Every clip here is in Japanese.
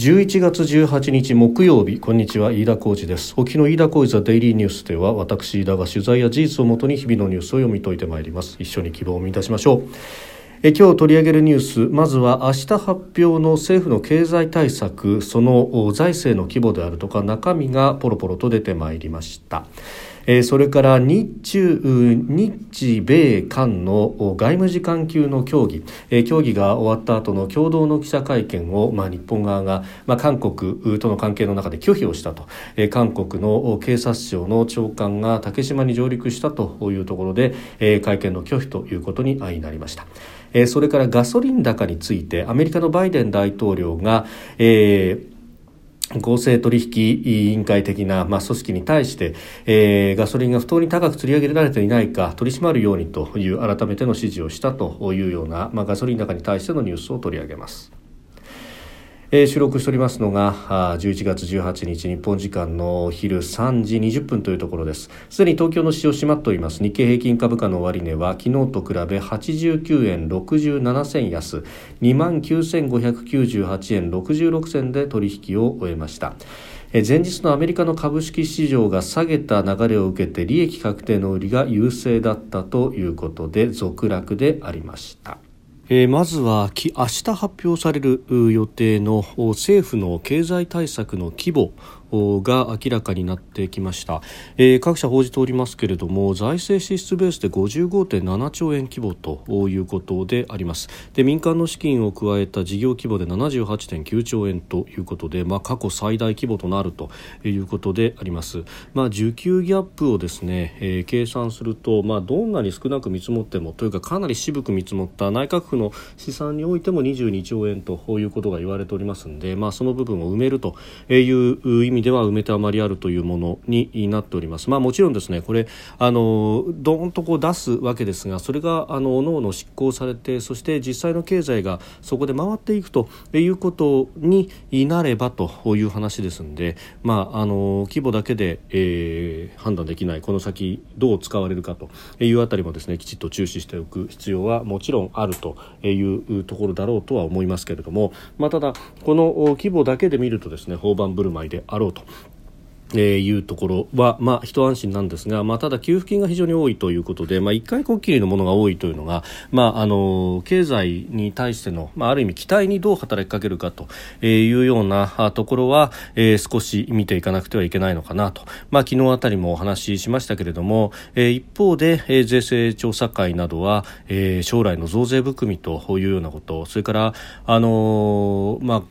11月18日木曜日こんにちは飯田浩二です。沖の飯田浩二ザデイリーニュースでは私飯田が取材や事実をもとに日々のニュースを読み解いてまいります。一緒に希望を満たしましょう。え今日取り上げるニュースまずは明日発表の政府の経済対策その財政の規模であるとか中身がポロポロと出てまいりました。えそれから日中日米韓の外務次官級の協議、え協議が終わった後の共同の記者会見を、まあ、日本側が、まあ、韓国との関係の中で拒否をしたと、え韓国の警察庁の長官が竹島に上陸したというところで、え会見の拒否ということになりました。それからガソリン高についてアメリカのバイデン大統領が、えー合成取引委員会的な、まあ、組織に対して、えー、ガソリンが不当に高く釣り上げられていないか取り締まるようにという改めての指示をしたというような、まあ、ガソリン高に対してのニュースを取り上げます。えー、収録しておりますのが11月18日日本時間の昼3時20分というところです。すでに東京の市場閉まっております。日経平均株価の終値は昨日と比べ89円67銭安。2万9598円66銭で取引を終えました。前日のアメリカの株式市場が下げた流れを受けて利益確定の売りが優勢だったということで続落でありました。えー、まずは明日発表される予定の政府の経済対策の規模が明らかになってきました、えー、各社報じておりますけれども財政支出ベースで55.7兆円規模ということであります。で民間の資金を加えた事業規模で78.9兆円ということで、まあ、過去最大規模となるということであります、まあ、需給ギャップをですね、えー、計算すると、まあ、どんなに少なく見積もってもというかかなり渋く見積もった内閣府の試算においても22兆円ということが言われておりますので、まあ、その部分を埋めるという意味味では埋めて余りあるというものになっております。まあ、もちろんですねこれあのどんとこう出すわけですがそれがあの各々執行されてそして実際の経済がそこで回っていくということになればという話ですので、まあ、あの規模だけで、えー、判断できないこの先どう使われるかというあたりもですねきちっと注視しておく必要はもちろんあるというところだろうとは思いますけれども、まあ、ただこの規模だけで見るとですね大盤振る舞いであろうとえー、いうところは、まあ、一安心なんですが、まあ、ただ給付金が非常に多いということで、まあ、一回こっきりのものが多いというのが、まあ、あの経済に対しての、まあ、ある意味期待にどう働きかけるかというようなところは、えー、少し見ていかなくてはいけないのかなと、まあ、昨日あたりもお話ししましたけれども、えー、一方で、えー、税制調査会などは、えー、将来の増税含みというようなことそれから、あのー、まあ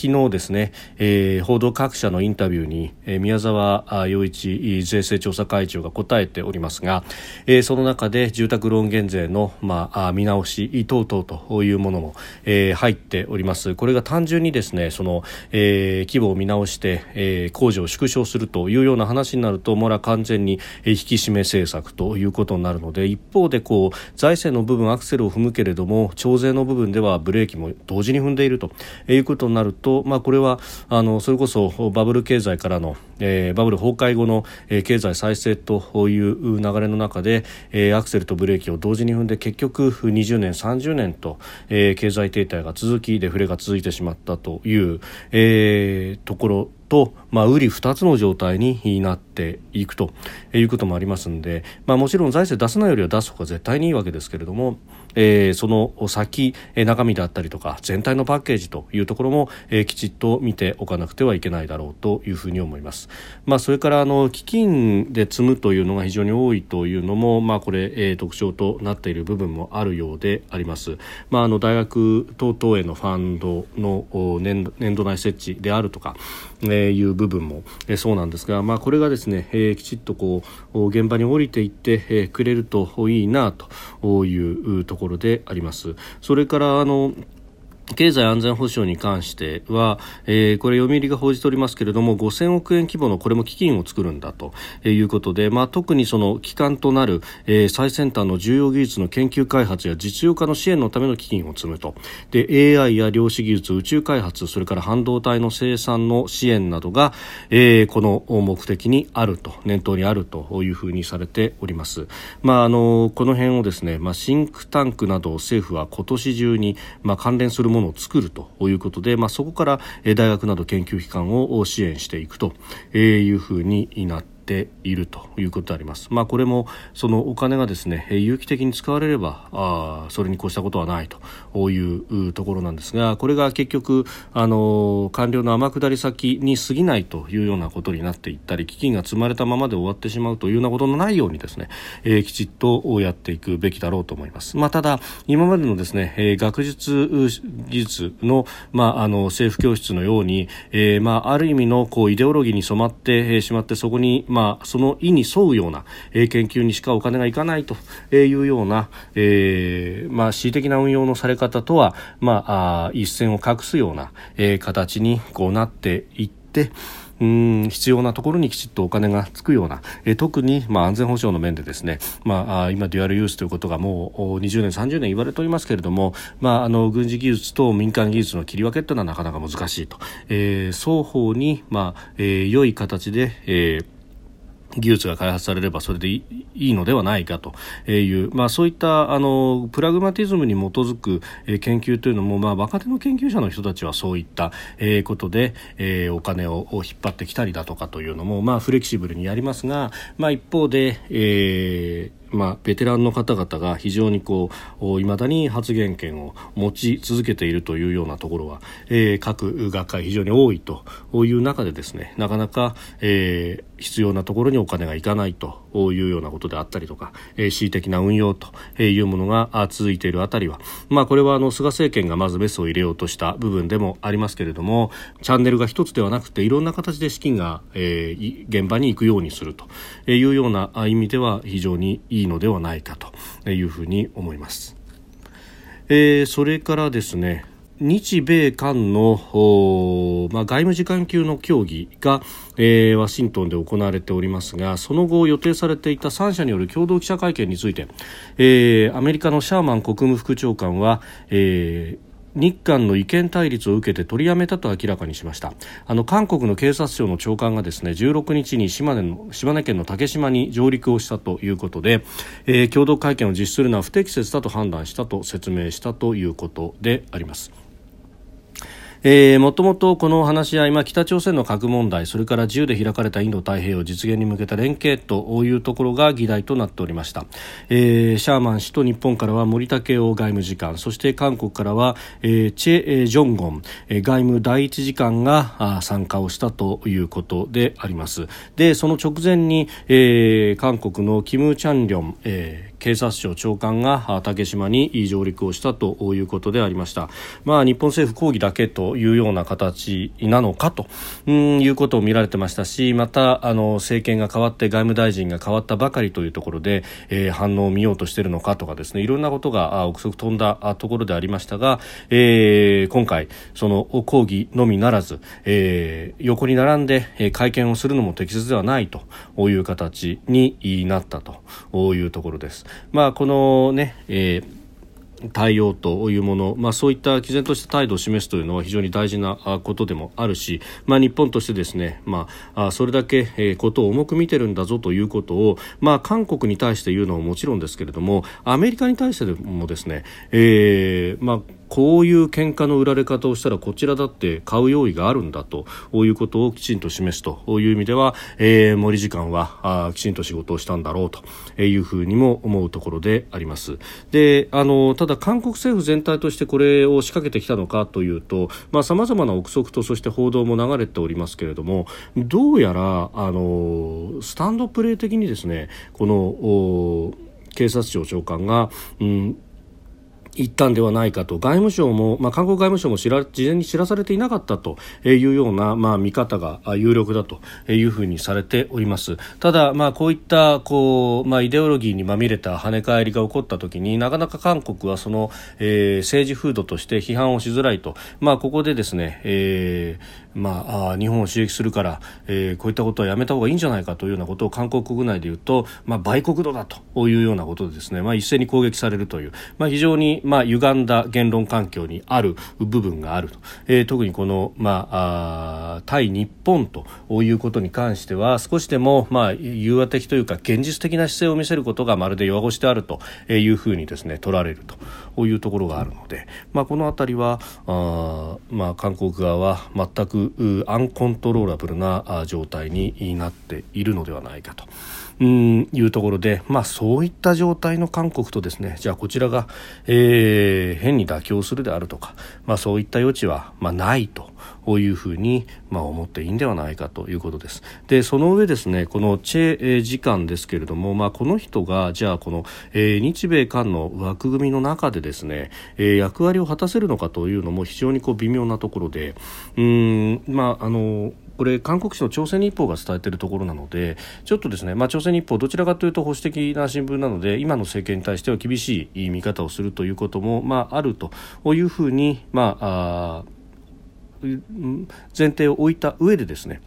昨日ですね、えー、報道各社のインタビューに、えー、宮沢洋一税制調査会長が答えておりますが、えー、その中で住宅ローン減税の、まあ、見直し等々というものも、えー、入っております。これが単純にですねその、えー、規模を見直して、えー、工事を縮小するというような話になるともら完全に引き締め政策ということになるので一方でこう財政の部分アクセルを踏むけれども徴税の部分ではブレーキも同時に踏んでいるということになるとと、まあ、これはあのそれこそバブル経済からの、えー、バブル崩壊後の、えー、経済再生という流れの中で、えー、アクセルとブレーキを同時に踏んで結局20年、30年と、えー、経済停滞が続きデフレが続いてしまったという、えー、ところと、まあ、売り二つの状態になっていくということもありますので、まあ、もちろん財政出さないよりは出す方が絶対にいいわけですけれども、えー、その先、え中身であったりとか全体のパッケージというところも、えー、きちっと見ておかなくてはいけないだろうというふうに思います。まあ、それからあの基金で積むというのが非常に多いというのも、まあ、これ、えー、特徴となっている部分もあるようであります。まあ、あの大学等々へのファンドの年年度内設置であるとか、えー、いう部分も、えー、そうなんですが、まあ、これがですね、えー、きちっとこう現場に降りていって、えー、くれるといいなというところころであります。それからあの経済安全保障に関しては、えー、これ読売が報じておりますけれども5000億円規模のこれも基金を作るんだということで、まあ、特にその基幹となる、えー、最先端の重要技術の研究開発や実用化の支援のための基金を積むと。で AI や量子技術宇宙開発それから半導体の生産の支援などが、えー、この目的にあると念頭にあるというふうにされております、まあ、あのこの辺をですね、まあ、シンクタンクなど政府は今年中に、まあ、関連するもものを作るということで、まあ、そこから大学など研究機関を支援していくというふうになってているということであります。まあ、これもそのお金がですね有機的に使われればあそれに越したことはないというところなんですがこれが結局あの官僚の天下り先に過ぎないというようなことになっていったり基金が積まれたままで終わってしまうというようなことのないようにですね、えー、きちっとやっていくべきだろうと思います。まあ、ただ今までのですね、えー、学術技術の,、まあ、あの政府教室のように、えーまあ、ある意味のこうイデオロギーに染まってしまってそこに、まあまあ、その意に沿うような、えー、研究にしかお金がいかないというような、えーまあ、恣意的な運用のされ方とは、まあ、あ一線を画すような、えー、形にこうなっていって、うん必要なところにきちっとお金がつくような、え特に、まあ、安全保障の面でですね、まあ、今、デュアルユースということがもう20年、30年言われておりますけれども、まあ、あの軍事技術と民間技術の切り分けというのはなかなか難しいと、えー、双方に、まあえー、良い形で、えー技術が開発されればそれでいいのではないかという、まあ、そういったあのプラグマティズムに基づく研究というのも、まあ、若手の研究者の人たちはそういったことで、お金を引っ張ってきたりだとかというのも、まあ、フレキシブルにやりますが、まあ、一方で、えーまあ、ベテランの方々が非常にこういまだに発言権を持ち続けているというようなところは、えー、各学会非常に多いという中でですねなかなか、えー、必要なところにお金がいかないというようなことであったりとか、えー、恣意的な運用というものが続いているあたりは、まあ、これはあの菅政権がまずメスを入れようとした部分でもありますけれどもチャンネルが一つではなくていろんな形で資金が、えー、現場に行くようにするというような意味では非常にいいいのではないかというふうに思います。えー、それからですね日米韓の、まあ、外務次官級の協議が、えー、ワシントンで行われておりますがその後予定されていた3者による共同記者会見について、えー、アメリカのシャーマン国務副長官は、えー日韓の意見対立を受けて取りやめたと明らかにしましたあの韓国の警察庁の長官がですね16日に島根の島根県の竹島に上陸をしたということで、えー、共同会見を実施するのは不適切だと判断したと説明したということであります。えー、もともとこの話し合い、まあ、北朝鮮の核問題それから自由で開かれたインド太平洋実現に向けた連携というところが議題となっておりました、えー、シャーマン氏と日本からは森武雄外務次官そして韓国からは、えー、チェ・ジョンゴン、え、外務第一次官が参加をしたということであります。でその直前に、えー、韓国のキム・チャンリョン、えー警察庁長官が竹島に上陸をしたということでありました、まあ、日本政府抗議だけというような形なのかということを見られてましたしまたあの政権が変わって外務大臣が変わったばかりというところで、えー、反応を見ようとしているのかとかですねいろんなことが憶測飛んだところでありましたが、えー、今回その抗議のみならず、えー、横に並んで会見をするのも適切ではないという形になったというところです。まあ、このね、えー対応というもの、まあ、そういった毅然とした態度を示すというのは非常に大事なことでもあるし、まあ、日本としてですね、まあ、それだけ、ことを重く見てるんだぞということを、まあ、韓国に対して言うのももちろんですけれどもアメリカに対してもですね、えーまあこういう喧嘩の売られ方をしたらこちらだって買う用意があるんだということをきちんと示すという意味では、えー、森次官はあきちんと仕事をしたんだろうというふうにも思うところであります。であのたただ韓国政府全体としてこれを仕掛けてきたのかというとさまざ、まな憶測とそして報道も流れておりますけれどもどうやらあのスタンドプレー的にですねこの警察庁長官が、うん行ったんではないかと。外務省も、まあ、韓国外務省も知ら事前に知らされていなかったというような、まあ、見方が有力だというふうにされております。ただ、まあ、こういったこう、まあ、イデオロギーにまみれた跳ね返りが起こった時になかなか韓国はその、えー、政治風土として批判をしづらいと、まあ、ここでですね、えーまあ、日本を刺激するから、えー、こういったことはやめた方がいいんじゃないかというようなことを韓国国内で言うと、まあ、売国度だというようなことでですね、まあ、一斉に攻撃されるという、まあ、非常に、まあ、歪んだ言論環境にある部分があると、えー、特にこの、まあ、あ対日本ということに関しては少しでも、まあ、融和的というか現実的な姿勢を見せることがまるで弱腰であるというふうにですね取られると。いうところがあるので、まあ、この辺りはあ、まあ、韓国側は全くアンコントローラブルな状態になっているのではないかと。うんいうところで、まあ、そういった状態の韓国とですねじゃあこちらが、えー、変に妥協するであるとか、まあ、そういった余地は、まあ、ないと。いうふうに、まあ、思っていいんではないかということです。でその上ですねこのチェ次官ですけれども、まあ、この人がじゃあこの、えー、日米韓の枠組みの中でですね、えー、役割を果たせるのかというのも非常にこう微妙なところでうんまああのこれ韓国紙の朝鮮日報が伝えているところなのでちょっとですね、まあ、朝鮮日報どちらかというと保守的な新聞なので今の政権に対しては厳しい見方をするということも、まあ、あるというふうに、まあ、あ前提を置いた上でですね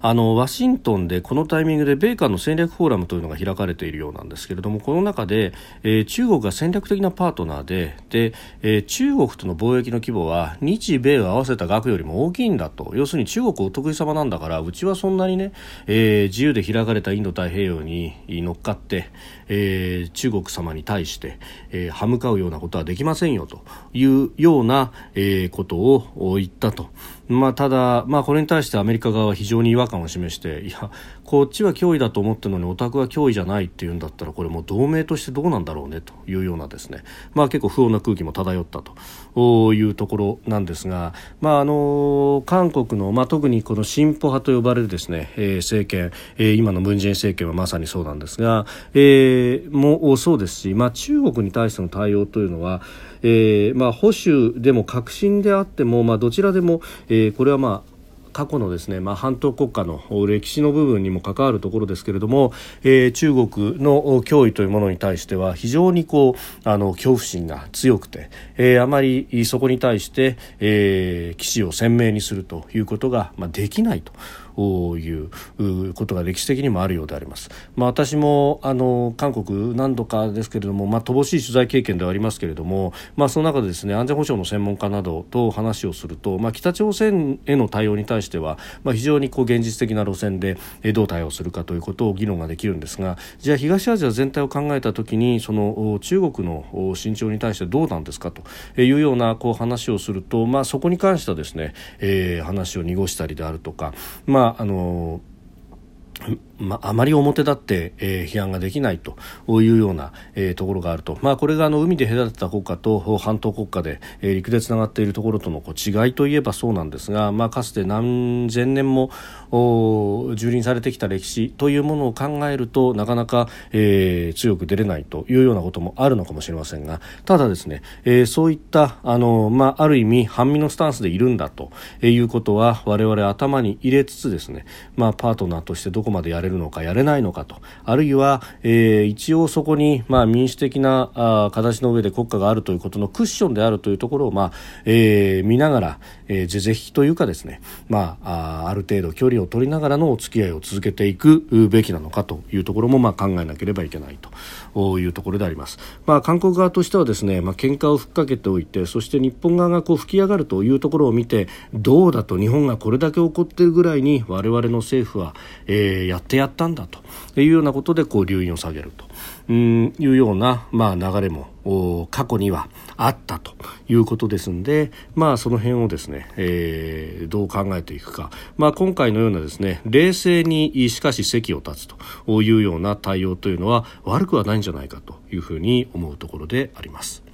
あのワシントンでこのタイミングで米韓の戦略フォーラムというのが開かれているようなんですけれどもこの中で、えー、中国が戦略的なパートナーでで、えー、中国との貿易の規模は日米を合わせた額よりも大きいんだと。要するに中国お得意様なんだからうちはそんなにね、えー、自由で開かれたインド太平洋に乗っかって、えー、中国様に対して、えー、歯向かうようなことはできませんよというような、えー、ことを言ったと。まあ、ただ、まあ、これに対してアメリカ側は非常に違和感を示していやこっちは脅威だと思ってるのにオタクは脅威じゃないっていうんだったらこれも同盟としてどうなんだろうねというようなですね、まあ、結構不穏な空気も漂ったというところなんですが、まあ、あの韓国の、まあ、特にこの進歩派と呼ばれるですね、えー、政権、えー、今のムン・ジェイン政権はまさにそうなんですが、えー、もそうですし、まあ、中国に対しての対応というのはえーまあ、保守でも革新であっても、まあ、どちらでも、えー、これはまあ過去のですね、まあ、半島国家の歴史の部分にも関わるところですけれども、えー、中国の脅威というものに対しては非常にこうあの恐怖心が強くて、えー、あまりそこに対して、えー、騎士を鮮明にするということが、まあ、できないと。いうことが歴史的にもあるようであります。まあ、私もあの韓国何度かですけれども、まあ、乏しい取材経験ではありますけれども、まあ、その中でですね安全保障の専門家などと話をすると、まあ、北朝鮮への対応に対しては、まあ、非常にこう現実的な路線でどう対応するかということを議論ができるんですがじゃあ東アジア全体を考えたときにその中国の慎重に対してどうなんですかというようなこう話をすると、まあ、そこに関してはですね、えー、話を濁したりであるとか、まああのまあ、あまり表立って、えー、批判ができないというような、えー、ところがあると、まあ、これがあの海で隔てた国家と半島国家で、えー、陸でつながっているところとのこう違いといえばそうなんですが、まあ、かつて何千年も蹂躙されてきた歴史というものを考えるとなかなか、えー、強く出れないというようなこともあるのかもしれませんがただですね、えー、そういったあの、まあ、ある意味半身のスタンスでいるんだということは我々頭に入れつつですね、まあ、パートナーとしてどこまでやれるのかやれないのかと。あるいは、えー、一応そこに、まあ、民主的なあ形の上で国家があるということのクッションであるというところを、まあえー、見ながら、是々非というかですね、まあ、あある程度距離を取りながらのお付き合いを続けていくべきなのかというところも、まあ、考えなければいけないと。いうところであります。まあ、韓国側としてはですね、まあ喧嘩をふっかけておいてそして日本側がこう吹き上がるというところを見てどうだと日本がこれだけ怒っているぐらいに我々の政府は、えー、やってやったんだというようなことでこう留飲を下げると。うんいうような、まあ、流れも過去にはあったということですので、まあ、その辺をですね、えー、どう考えていくか、まあ、今回のようなですね冷静にしかし席を立つというような対応というのは悪くはないんじゃないかというふうに思うところであります。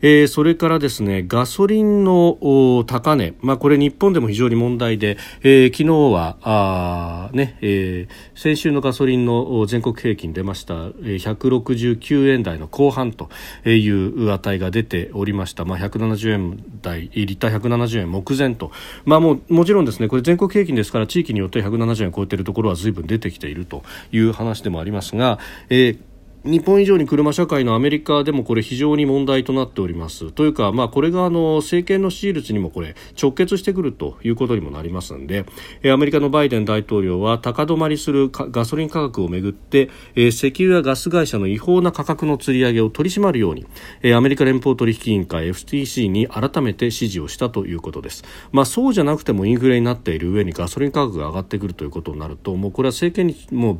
えー、それからですねガソリンの高値、まあ、これ日本でも非常に問題で、えー、昨日はあ、ねえー、先週のガソリンの全国平均出ました、169円台の後半という値が出ておりました、まあ、170円台リッター170円目前と、まあ、もうもちろんですねこれ全国平均ですから地域によって170円超えているところは随分出てきているという話でもありますが、えー日本以上に車社会のアメリカでもこれ非常に問題となっております。というか、まあ、これがあの政権の支持率にもこれ直結してくるということにもなりますのでアメリカのバイデン大統領は高止まりするガソリン価格をめぐって石油やガス会社の違法な価格の釣り上げを取り締まるようにアメリカ連邦取引委員会 FTC に改めて指示をしたということです、まあ、そうじゃなくてもインフレになっている上にガソリン価格が上がってくるということになるともうこれは政権にもう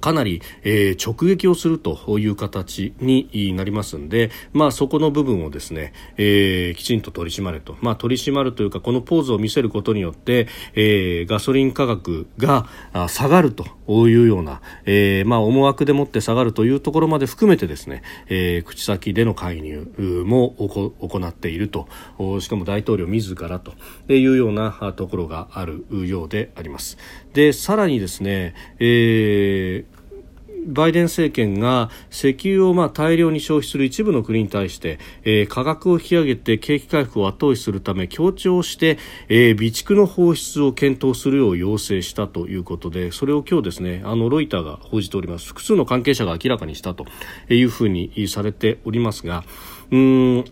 かなり、えー、直撃をするという形になりますので、まあ、そこの部分をですね、えー、きちんと取り締まれと、まあ、取り締まるというかこのポーズを見せることによって、えー、ガソリン価格が下がるというような、えまあ、思惑でもって下がるというところまで含めてですね、え、口先での介入も行っているとしかも大統領自らというようなところがあるようであります。でさらにですね、えーバイデン政権が石油をまあ大量に消費する一部の国に対して、えー、価格を引き上げて景気回復を後押しするため強調して、えー、備蓄の放出を検討するよう要請したということでそれを今日ですねあのロイターが報じております。複数の関係者が明らかにしたというふうにされておりますがうん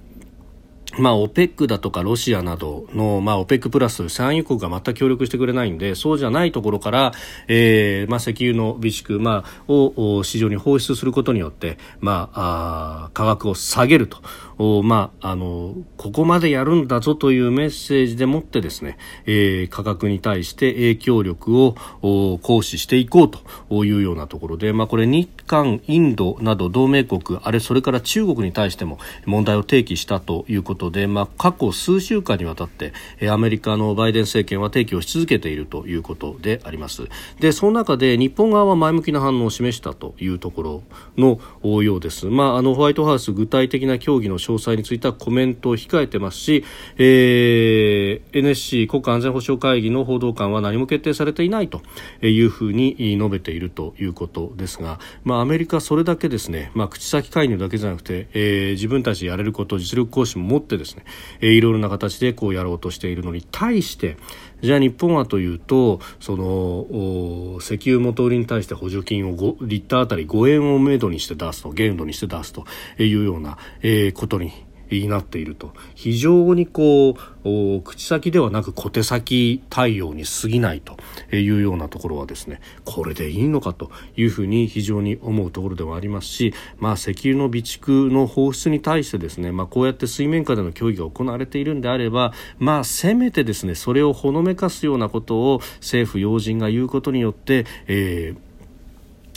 まあ、OPEC だとかロシアなどの、まあ、OPEC プラス産油国が全く協力してくれないんで、そうじゃないところから、えー、まあ、石油の備蓄、まあ、を市場に放出することによって、まあ、あ価格を下げると。おまあ、あのここまでやるんだぞというメッセージでもってですね、えー、価格に対して影響力を行使していこうというようなところで、まあ、これ日韓、インドなど同盟国あれそれから中国に対しても問題を提起したということで、まあ、過去数週間にわたってアメリカのバイデン政権は提起をし続けているということであります。でその中で日本側は前向きな反応を示したというところのようです、まあ、あのホワイトハウス具体的な協議の詳細についてはコメントを控えてますし、えー、NSC 国家安全保障会議の報道官は何も決定されていないというふうに述べているということですが、まあ、アメリカそれだけですね、まあ、口先介入だけじゃなくて、えー、自分たちでやれること実力行使も持ってですね、えー、いろいろな形でこうやろうとしているのに対してじゃあ日本はというとその石油元売りに対して補助金を5リッターあたり5円をめどにして出すと限度にして出すというような、えー、ことにになっていると。非常にこう口先ではなく小手先対応に過ぎないと。いうようなところはですねこれでいいのかというふうに非常に思うところではありますし、まあ、石油の備蓄の放出に対してですね、まあ、こうやって水面下での協議が行われているんであれば、まあ、せめてですねそれをほのめかすようなことを政府要人が言うことによって、えー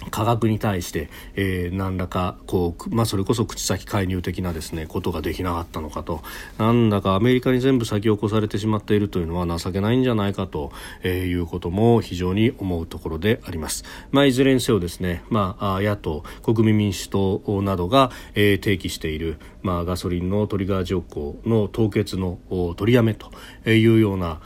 価格に対して、えー、何らかこう、まあ、それこそ口先介入的なですねことができなかったのかと。なんだかアメリカに全部先を越されてしまっているというのは情けないんじゃないかと、えー、いうことも非常に思うところであります、まあ、いずれにせよですね、まあ、野党国民民主党などが、えー、提起している、まあ、ガソリンのトリガー条項の凍結の取りやめというような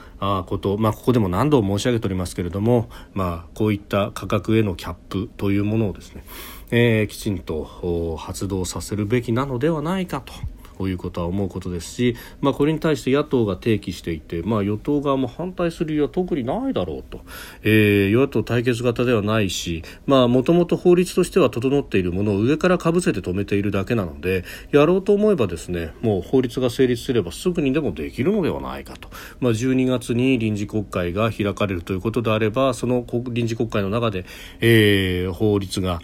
こと、まあ、ここでも何度も申し上げておりますけれども、まあ、こういった価格へのキャップというものをですね、えー、きちんと発動させるべきなのではないかと。こういうことは思うことですし、まあ、これに対して野党が提起していて、まあ、与党側も反対する理由は特にないだろうと、えー、与野党対決型ではないしもともと法律としては整っているものを上からかぶせて止めているだけなのでやろうと思えばですねもう法律が成立すればすぐにでもできるのではないかと、まあ、12月に臨時国会が開かれるということであればその臨時国会の中で、えー、法律が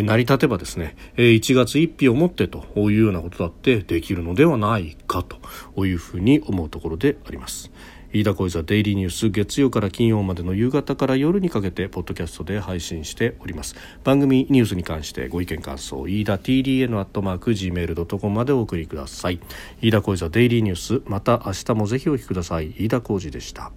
成り立てばですね1月1日をもってというようなことだってできるのではないかというふうに思うところであります。飯田小泉デイリーニュース月曜から金曜までの夕方から夜にかけてポッドキャストで配信しております。番組ニュースに関してご意見感想飯田 TDN アットマーク Gmail.com までお送りください。飯田小泉デイリーニュースまた明日もぜひお聞きください。飯田浩二でした。